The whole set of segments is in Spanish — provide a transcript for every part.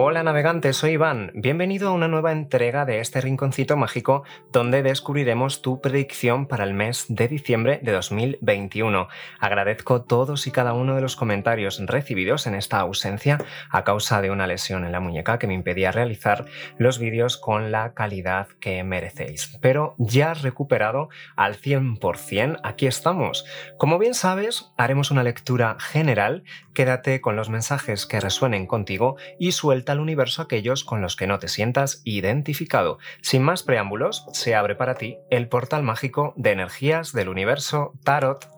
Hola navegantes, soy Iván. Bienvenido a una nueva entrega de este rinconcito mágico donde descubriremos tu predicción para el mes de diciembre de 2021. Agradezco todos y cada uno de los comentarios recibidos en esta ausencia a causa de una lesión en la muñeca que me impedía realizar los vídeos con la calidad que merecéis. Pero ya recuperado al 100%, aquí estamos. Como bien sabes, haremos una lectura general. Quédate con los mensajes que resuenen contigo y suelta al universo aquellos con los que no te sientas identificado. Sin más preámbulos, se abre para ti el portal mágico de energías del universo Tarot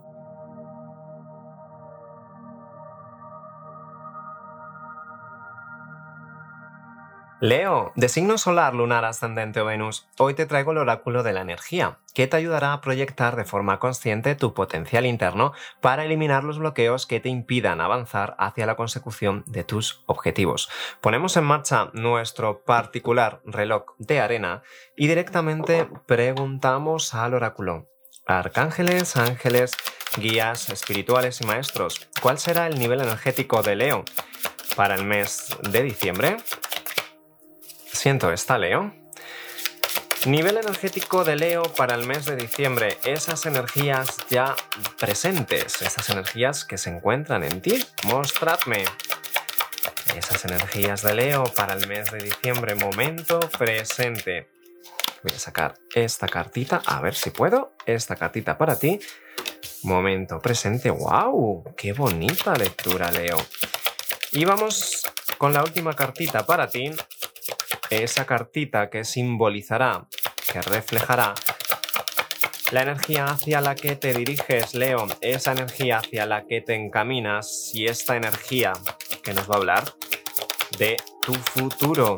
Leo, de signo solar, lunar, ascendente o Venus, hoy te traigo el oráculo de la energía, que te ayudará a proyectar de forma consciente tu potencial interno para eliminar los bloqueos que te impidan avanzar hacia la consecución de tus objetivos. Ponemos en marcha nuestro particular reloj de arena y directamente preguntamos al oráculo. Arcángeles, ángeles, guías espirituales y maestros, ¿cuál será el nivel energético de Leo para el mes de diciembre? Siento esta, Leo. Nivel energético de Leo para el mes de diciembre. Esas energías ya presentes, esas energías que se encuentran en ti. Mostradme. Esas energías de Leo para el mes de diciembre. Momento presente. Voy a sacar esta cartita, a ver si puedo. Esta cartita para ti. Momento presente. ¡Wow! ¡Qué bonita lectura, Leo! Y vamos con la última cartita para ti esa cartita que simbolizará, que reflejará la energía hacia la que te diriges, Leo, esa energía hacia la que te encaminas y esta energía que nos va a hablar de tu futuro.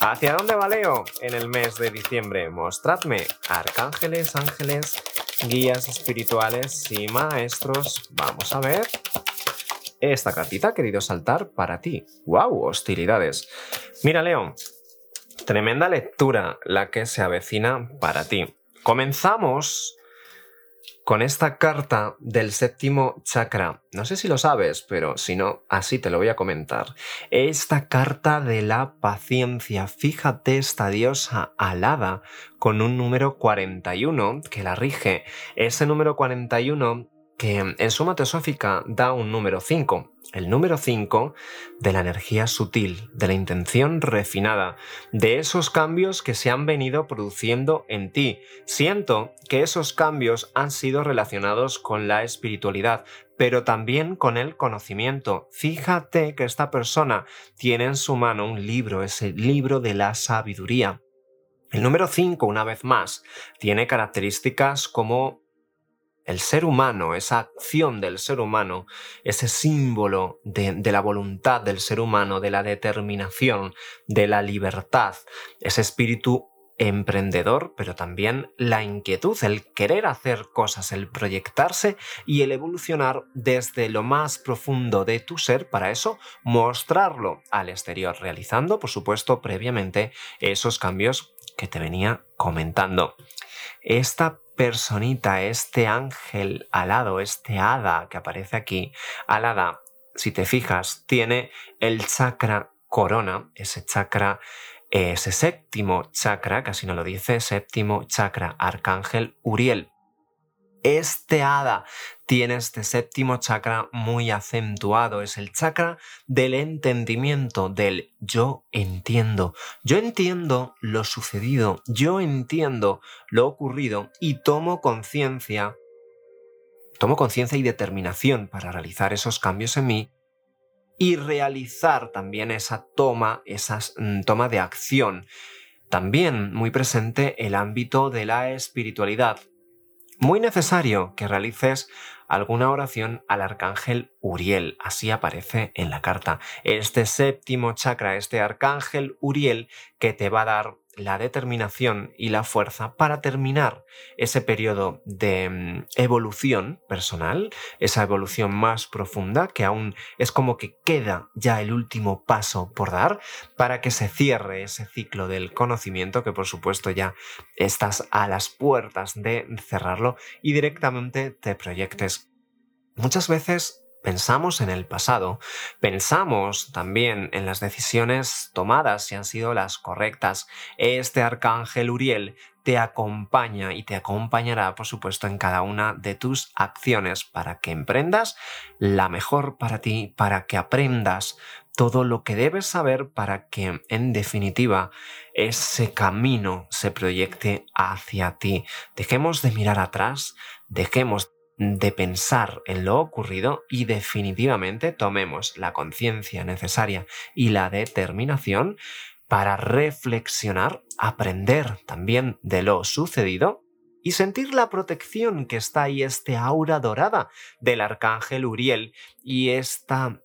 ¿Hacia dónde va Leo en el mes de diciembre? Mostradme, arcángeles, ángeles, guías espirituales y maestros. Vamos a ver esta cartita ha querido saltar para ti. ¡Wow! Hostilidades. Mira, Leo, Tremenda lectura la que se avecina para ti. Comenzamos con esta carta del séptimo chakra. No sé si lo sabes, pero si no, así te lo voy a comentar. Esta carta de la paciencia. Fíjate esta diosa alada con un número 41 que la rige. Ese número 41 que en suma teosófica da un número 5. El número 5 de la energía sutil, de la intención refinada, de esos cambios que se han venido produciendo en ti. Siento que esos cambios han sido relacionados con la espiritualidad, pero también con el conocimiento. Fíjate que esta persona tiene en su mano un libro, ese libro de la sabiduría. El número 5, una vez más, tiene características como el ser humano, esa acción del ser humano, ese símbolo de, la voluntad del ser humano, de la determinación, de la libertad, ese espíritu emprendedor, pero también la inquietud, el querer hacer cosas, el proyectarse y el evolucionar desde lo más profundo de tu ser, para eso mostrarlo al exterior, realizando, por supuesto, previamente esos cambios que te venía comentando. Esta personita, este ángel alado, este hada que aparece aquí, alada, si te fijas, tiene el chakra corona, ese chakra, ese séptimo chakra, casi no lo dice, séptimo chakra, arcángel Uriel. Este hada tiene este séptimo chakra muy acentuado, es el chakra del entendimiento, del yo entiendo. Yo entiendo lo sucedido, yo entiendo lo ocurrido y tomo conciencia, tomo conciencia y determinación para realizar esos cambios en mí y realizar también esa toma, esa mm, toma de acción. También muy presente el ámbito de la espiritualidad, muy necesario que realices alguna oración al arcángel Uriel, así aparece en la carta. Este séptimo chakra, este arcángel Uriel, que te va a dar la determinación y la fuerza para terminar ese periodo de mm, evolución personal, esa evolución más profunda que aún es como que queda ya el último paso por dar para que se cierre ese ciclo del conocimiento que por supuesto ya estás a las puertas de cerrarlo y directamente te proyectes. Muchas veces pensamos en el pasado, pensamos también en las decisiones tomadas, si han sido las correctas. Este arcángel Uriel te acompaña y te acompañará, por supuesto, en cada una de tus acciones para que emprendas la mejor para ti, para que aprendas todo lo que debes saber para que, en definitiva, ese camino se proyecte hacia ti. Dejemos de mirar atrás, dejemos de pensar en lo ocurrido y definitivamente tomemos la conciencia necesaria y la determinación para reflexionar, aprender también de lo sucedido y sentir la protección que está ahí, este aura dorada del arcángel Uriel y esta,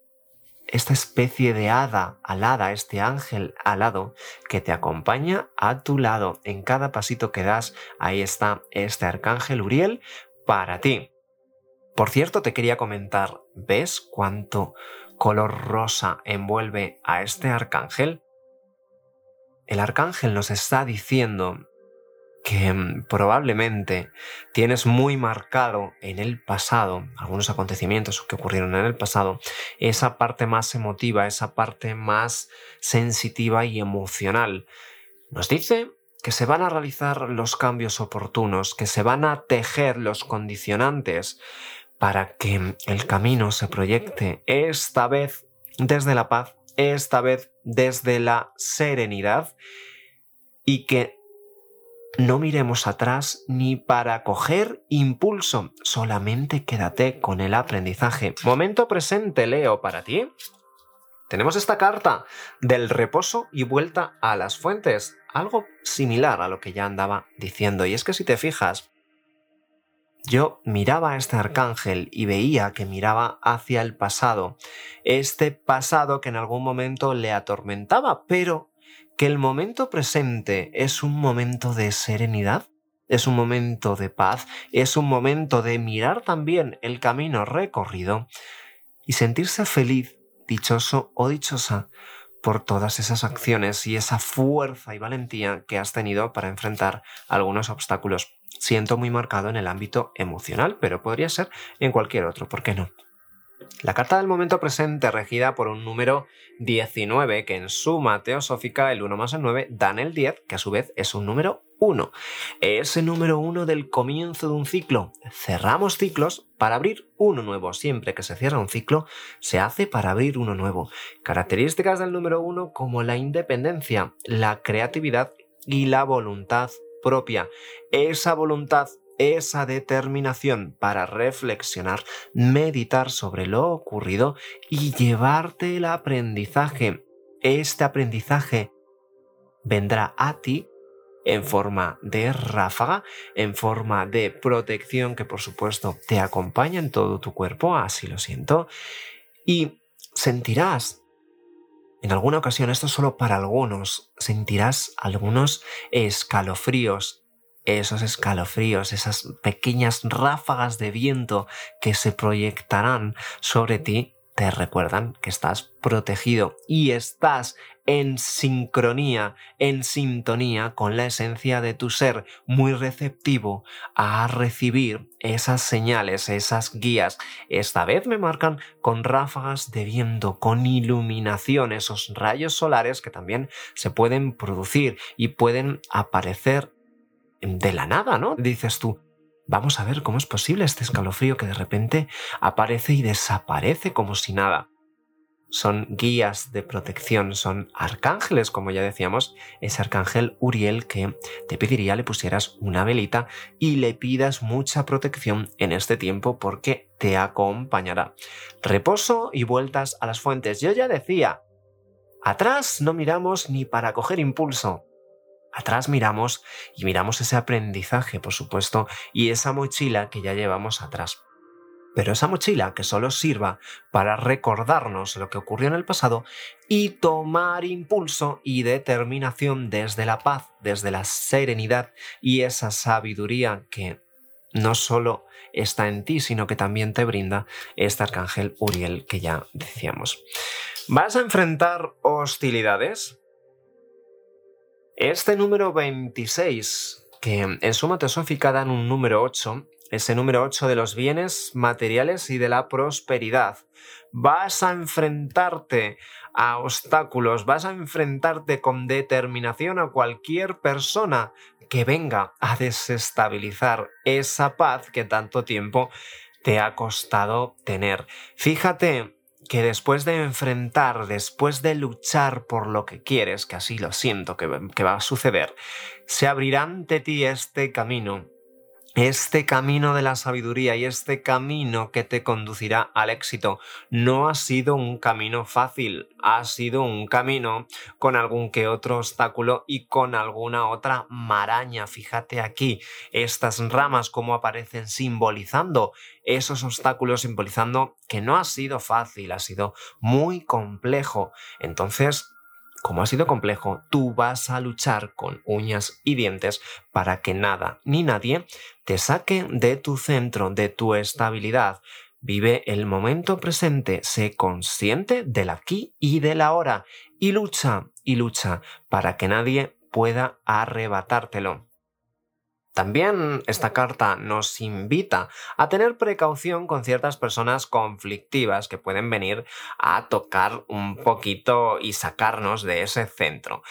esta especie de hada alada, este ángel alado que te acompaña a tu lado en cada pasito que das. Ahí está este arcángel Uriel para ti. Por cierto, te quería comentar, ¿ves cuánto color rosa envuelve a este arcángel? El arcángel nos está diciendo que mm, probablemente tienes muy marcado en el pasado, algunos acontecimientos que ocurrieron en el pasado, esa parte más emotiva, esa parte más sensitiva y emocional. Nos dice que se van a realizar los cambios oportunos, que se van a tejer los condicionantes para que el camino se proyecte esta vez desde la paz, esta vez desde la serenidad y que no miremos atrás ni para coger impulso, solamente quédate con el aprendizaje. Momento presente, Leo, para ti. Tenemos esta carta del reposo y vuelta a las fuentes, algo similar a lo que ya andaba diciendo. Y es que si te fijas, yo miraba a este arcángel y veía que miraba hacia el pasado, este pasado que en algún momento le atormentaba, pero que el momento presente es un momento de serenidad, es un momento de paz, es un momento de mirar también el camino recorrido y sentirse feliz, dichoso o dichosa por todas esas acciones y esa fuerza y valentía que has tenido para enfrentar algunos obstáculos siento muy marcado en el ámbito emocional, pero podría ser en cualquier otro, ¿por qué no? La carta del momento presente, regida por un número 19, que en suma teosófica, el 1 más el 9, dan el 10, que a su vez es un número 1. Ese número 1 del comienzo de un ciclo. Cerramos ciclos para abrir uno nuevo. Siempre que se cierra un ciclo, se hace para abrir uno nuevo. Características del número 1 como la independencia, la creatividad y la voluntad propia, esa voluntad, esa determinación para reflexionar, meditar sobre lo ocurrido y llevarte el aprendizaje. Este aprendizaje vendrá a ti en forma de ráfaga, en forma de protección que por supuesto te acompaña en todo tu cuerpo, así lo siento, y sentirás en alguna ocasión, esto es solo para algunos, sentirás algunos escalofríos, esos escalofríos, esas pequeñas ráfagas de viento que se proyectarán sobre ti te recuerdan que estás protegido y estás en sincronía, en sintonía con la esencia de tu ser, muy receptivo a recibir esas señales, esas guías. Esta vez me marcan con ráfagas de viento, con iluminación, esos rayos solares que también se pueden producir y pueden aparecer de la nada, ¿no? Dices tú, vamos a ver cómo es posible este escalofrío que de repente aparece y desaparece como si nada son guías de protección, son arcángeles, como ya decíamos, ese arcángel Uriel que te pediría le pusieras una velita y le pidas mucha protección en este tiempo porque te acompañará. Reposo y vueltas a las fuentes. Yo ya decía, atrás no miramos ni para coger impulso. Atrás miramos y miramos ese aprendizaje, por supuesto, y esa mochila que ya llevamos atrás. Pero esa mochila que solo sirva para recordarnos lo que ocurrió en el pasado y tomar impulso y determinación desde la paz, desde la serenidad y esa sabiduría que no solo está en ti, sino que también te brinda este arcángel Uriel que ya decíamos. ¿Vas a enfrentar hostilidades? Este número 26, que en suma teosófica dan un número 8, ese número 8 de los bienes materiales y de la prosperidad. Vas a enfrentarte a obstáculos, vas a enfrentarte con determinación a cualquier persona que venga a desestabilizar esa paz que tanto tiempo te ha costado tener. Fíjate que después de enfrentar, después de luchar por lo que quieres, que así lo siento que, va a suceder, se abrirá ante ti este camino este camino de la sabiduría y este camino que te conducirá al éxito no ha sido un camino fácil, ha sido un camino con algún que otro obstáculo y con alguna otra maraña. Fíjate aquí, estas ramas como aparecen simbolizando esos obstáculos, simbolizando que no ha sido fácil, ha sido muy complejo. Entonces, como ha sido complejo, tú vas a luchar con uñas y dientes para que nada ni nadie te saque de tu centro, de tu estabilidad. Vive el momento presente, sé consciente del aquí y del ahora y lucha y lucha para que nadie pueda arrebatártelo. También esta carta nos invita a tener precaución con ciertas personas conflictivas que pueden venir a tocar un poquito y sacarnos de ese centro.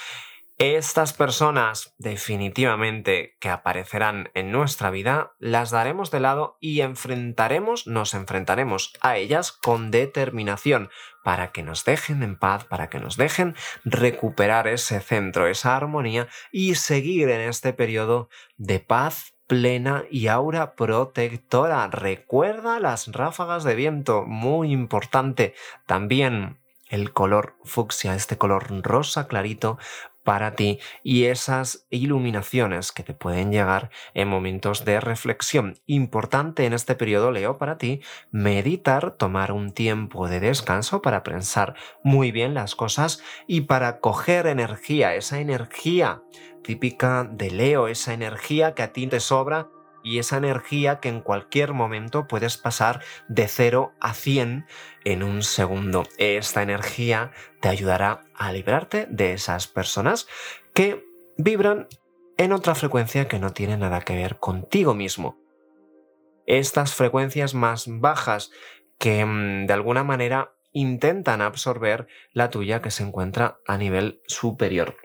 Estas personas definitivamente que aparecerán en nuestra vida las daremos de lado y enfrentaremos, nos enfrentaremos a ellas con determinación para que nos dejen en paz, para que nos dejen recuperar ese centro, esa armonía y seguir en este periodo de paz plena y aura protectora. Recuerda las ráfagas de viento, muy importante. También el color fucsia, este color rosa clarito, para ti y esas iluminaciones que te pueden llegar en momentos de reflexión. Importante en este periodo, Leo, para ti, meditar, tomar un tiempo de descanso para pensar muy bien las cosas y para coger energía, esa energía típica de Leo, esa energía que a ti te sobra y esa energía que en cualquier momento puedes pasar de 0 a 100 en un segundo. Esta energía te ayudará a librarte de esas personas que vibran en otra frecuencia que no tiene nada que ver contigo mismo. Estas frecuencias más bajas que mm, de alguna manera intentan absorber la tuya que se encuentra a nivel superior.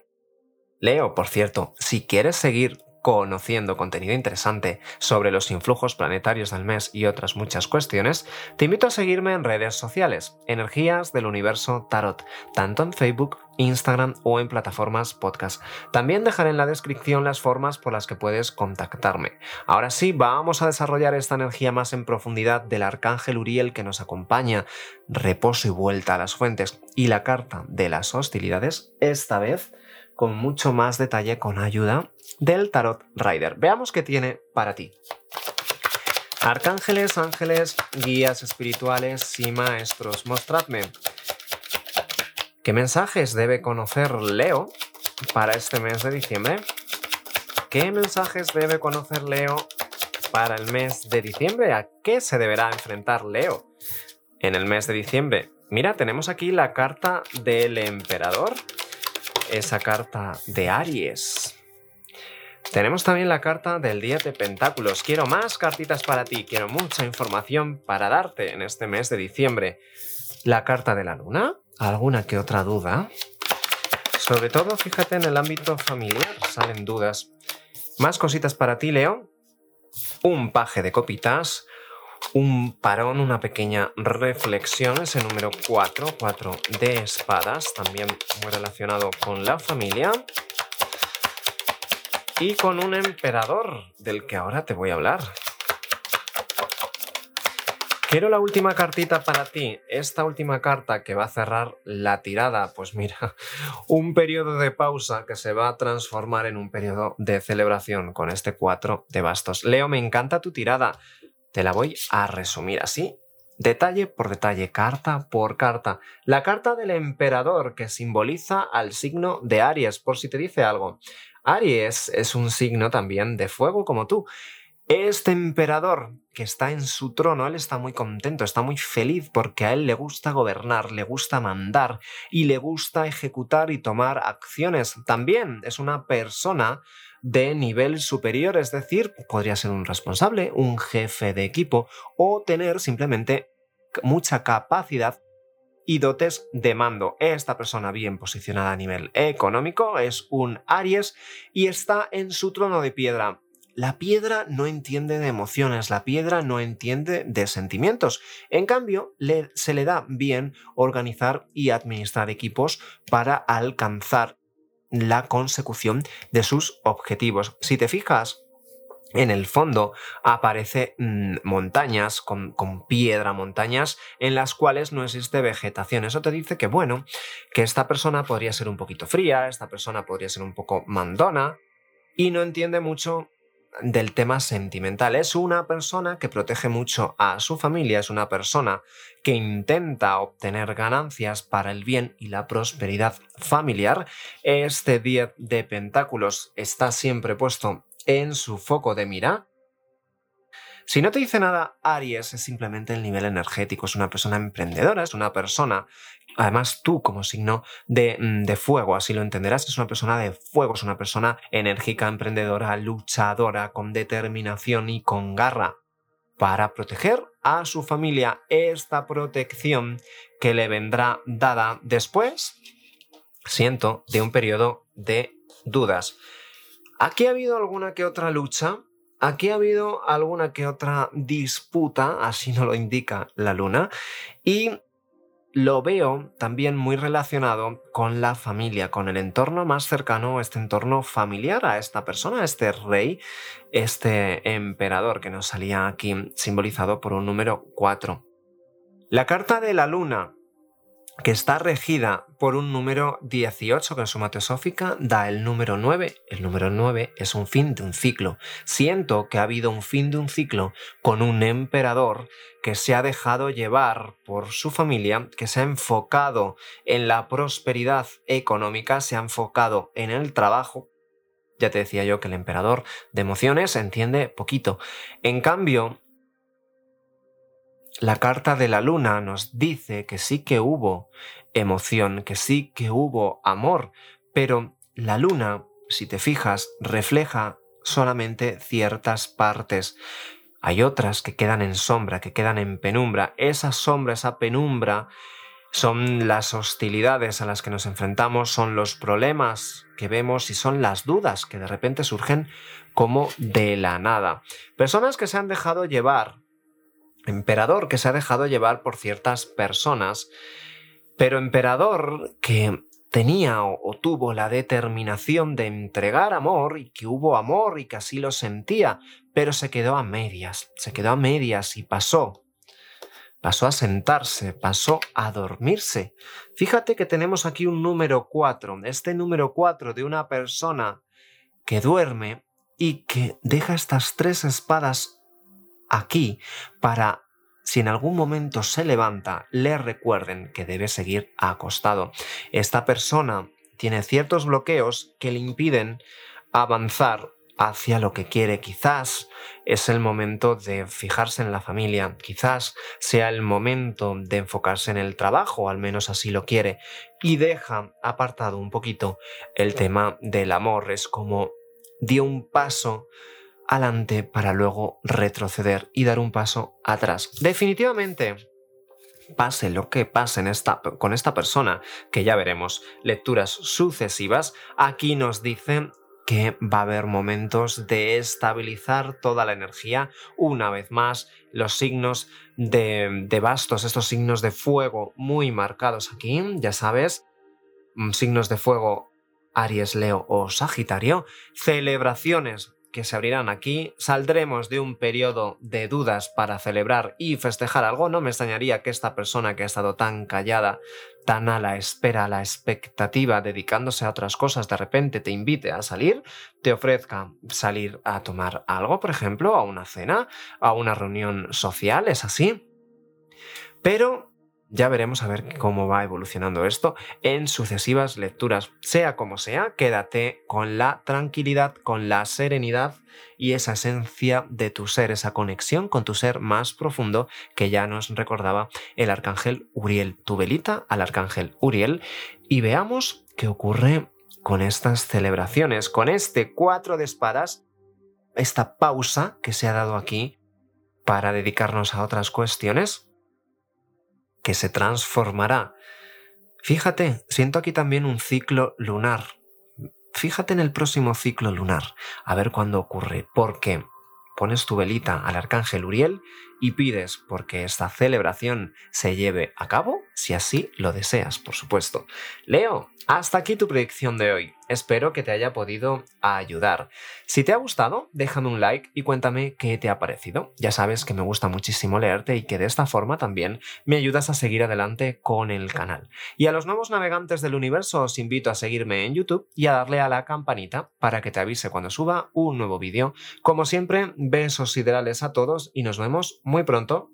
Leo, por cierto, si quieres seguir conociendo contenido interesante sobre los influjos planetarios del mes y otras muchas cuestiones, te invito a seguirme en redes sociales, Energías del Universo Tarot, tanto en Facebook, Instagram o en plataformas podcast. También dejaré en la descripción las formas por las que puedes contactarme. Ahora sí, vamos a desarrollar esta energía más en profundidad del arcángel Uriel que nos acompaña, reposo y vuelta a las fuentes y la carta de las hostilidades, esta vez con mucho más detalle con ayuda del Tarot Rider. Veamos qué tiene para ti. Arcángeles, ángeles, guías espirituales y maestros, mostradme qué mensajes debe conocer Leo para este mes de diciembre. ¿Qué mensajes debe conocer Leo para el mes de diciembre? ¿A qué se deberá enfrentar Leo en el mes de diciembre? Mira, tenemos aquí la carta del emperador esa carta de Aries. Tenemos también la carta del Día de Pentáculos. Quiero más cartitas para ti, quiero mucha información para darte en este mes de diciembre. La carta de la Luna, alguna que otra duda. Sobre todo, fíjate en el ámbito familiar, salen dudas. Más cositas para ti, Leo. Un paje de copitas, un parón, una pequeña reflexión, ese número 4, 4 de espadas, también muy relacionado con la familia. Y con un emperador del que ahora te voy a hablar. Quiero la última cartita para ti. Esta última carta que va a cerrar la tirada, pues mira, un periodo de pausa que se va a transformar en un periodo de celebración con este 4 de bastos. Leo, me encanta tu tirada. Te la voy a resumir así, detalle por detalle, carta por carta. La carta del emperador que simboliza al signo de Aries, por si te dice algo. Aries es un signo también de fuego como tú. Este emperador que está en su trono, él está muy contento, está muy feliz porque a él le gusta gobernar, le gusta mandar y le gusta ejecutar y tomar acciones. También es una persona de nivel superior, es decir, podría ser un responsable, un jefe de equipo o tener simplemente mucha capacidad y dotes de mando. Esta persona bien posicionada a nivel económico es un Aries y está en su trono de piedra. La piedra no entiende de emociones, la piedra no entiende de sentimientos. En cambio, se le da bien organizar y administrar equipos para alcanzar la consecución de sus objetivos. Si te fijas, en el fondo aparece mm, montañas con, con, piedra, montañas en las cuales no existe vegetación. Eso te dice que, bueno, que esta persona podría ser un poquito fría, esta persona podría ser un poco mandona y no entiende mucho del tema sentimental. Es una persona que protege mucho a su familia, es una persona que intenta obtener ganancias para el bien y la prosperidad familiar. Este 10 de pentáculos está siempre puesto en su foco de mira. Si no te dice nada, Aries es simplemente el nivel energético, es una persona emprendedora, es una persona Además, tú como signo de, mm, de, fuego, así lo entenderás, es una persona de fuego, es una persona enérgica, emprendedora, luchadora, con determinación y con garra para proteger a su familia. Esta protección que le vendrá dada después, siento, de un periodo de dudas. Aquí ha habido alguna que otra lucha, aquí ha habido alguna que otra disputa, así no lo indica la luna, y lo veo también muy relacionado con la familia, con el entorno más cercano, este entorno familiar a esta persona, a este rey, este emperador que nos salía aquí simbolizado por un número 4. La carta de la luna que está regida por un número 18 que en su teosófica da el número 9. El número 9 es un fin de un ciclo. Siento que ha habido un fin de un ciclo con un emperador que se ha dejado llevar por su familia, que se ha enfocado en la prosperidad económica, se ha enfocado en el trabajo. Ya te decía yo que el emperador de emociones entiende poquito. En cambio, la carta de la luna nos dice que sí que hubo emoción, que sí que hubo amor, pero la luna, si te fijas, refleja solamente ciertas partes. Hay otras que quedan en sombra, que quedan en penumbra. Esa sombra, esa penumbra, son las hostilidades a las que nos enfrentamos, son los problemas que vemos y son las dudas que de repente surgen como de la nada. Personas que se han dejado llevar emperador que se ha dejado llevar por ciertas personas, pero emperador que tenía o, tuvo la determinación de entregar amor y que hubo amor y que así lo sentía, pero se quedó a medias, se quedó a medias y pasó. Pasó a sentarse, pasó a dormirse. Fíjate que tenemos aquí un número 4, este número 4 de una persona que duerme y que deja estas tres espadas aquí para si en algún momento se levanta, le recuerden que debe seguir acostado. Esta persona tiene ciertos bloqueos que le impiden avanzar hacia lo que quiere. Quizás es el momento de fijarse en la familia, quizás sea el momento de enfocarse en el trabajo, al menos así lo quiere, y deja apartado un poquito el tema del amor. Es como dio un paso adelante para luego retroceder y dar un paso atrás. Definitivamente, pase lo que pase con esta persona, que ya veremos, lecturas sucesivas, aquí nos dice que va a haber momentos de estabilizar toda la energía. Una vez más, los signos de, de bastos, estos signos de fuego muy marcados aquí, ya sabes, mm, signos de fuego Aries, Leo o Sagitario, celebraciones que se abrirán aquí, saldremos de un periodo de dudas para celebrar y festejar algo. No me extrañaría que esta persona que ha estado tan callada, tan a la espera, a la expectativa, dedicándose a otras cosas, de repente te invite a salir, te ofrezca salir a tomar algo, por ejemplo, a una cena, a una reunión social, es así. Pero ya veremos a ver cómo va evolucionando esto en sucesivas lecturas. Sea como sea, quédate con la tranquilidad, con la serenidad y esa esencia de tu ser, esa conexión con tu ser más profundo que ya nos recordaba el arcángel Uriel. Tu velita al arcángel Uriel y veamos qué ocurre con estas celebraciones, con este cuatro de espadas, esta pausa que se ha dado aquí para dedicarnos a otras cuestiones, que se transformará. Fíjate, siento aquí también un ciclo lunar. Fíjate en el próximo ciclo lunar, a ver cuándo ocurre, porque pones tu velita al arcángel Uriel y pides porque esta celebración se lleve a cabo, si así lo deseas, por supuesto. Leo, hasta aquí tu predicción de hoy. Espero que te haya podido ayudar. Si te ha gustado, déjame un like y cuéntame qué te ha parecido. Ya sabes que me gusta muchísimo leerte y que de esta forma también me ayudas a seguir adelante con el canal. Y a los nuevos navegantes del universo os invito a seguirme en YouTube y a darle a la campanita para que te avise cuando suba un nuevo vídeo. Como siempre, besos ideales a todos y nos vemos muy pronto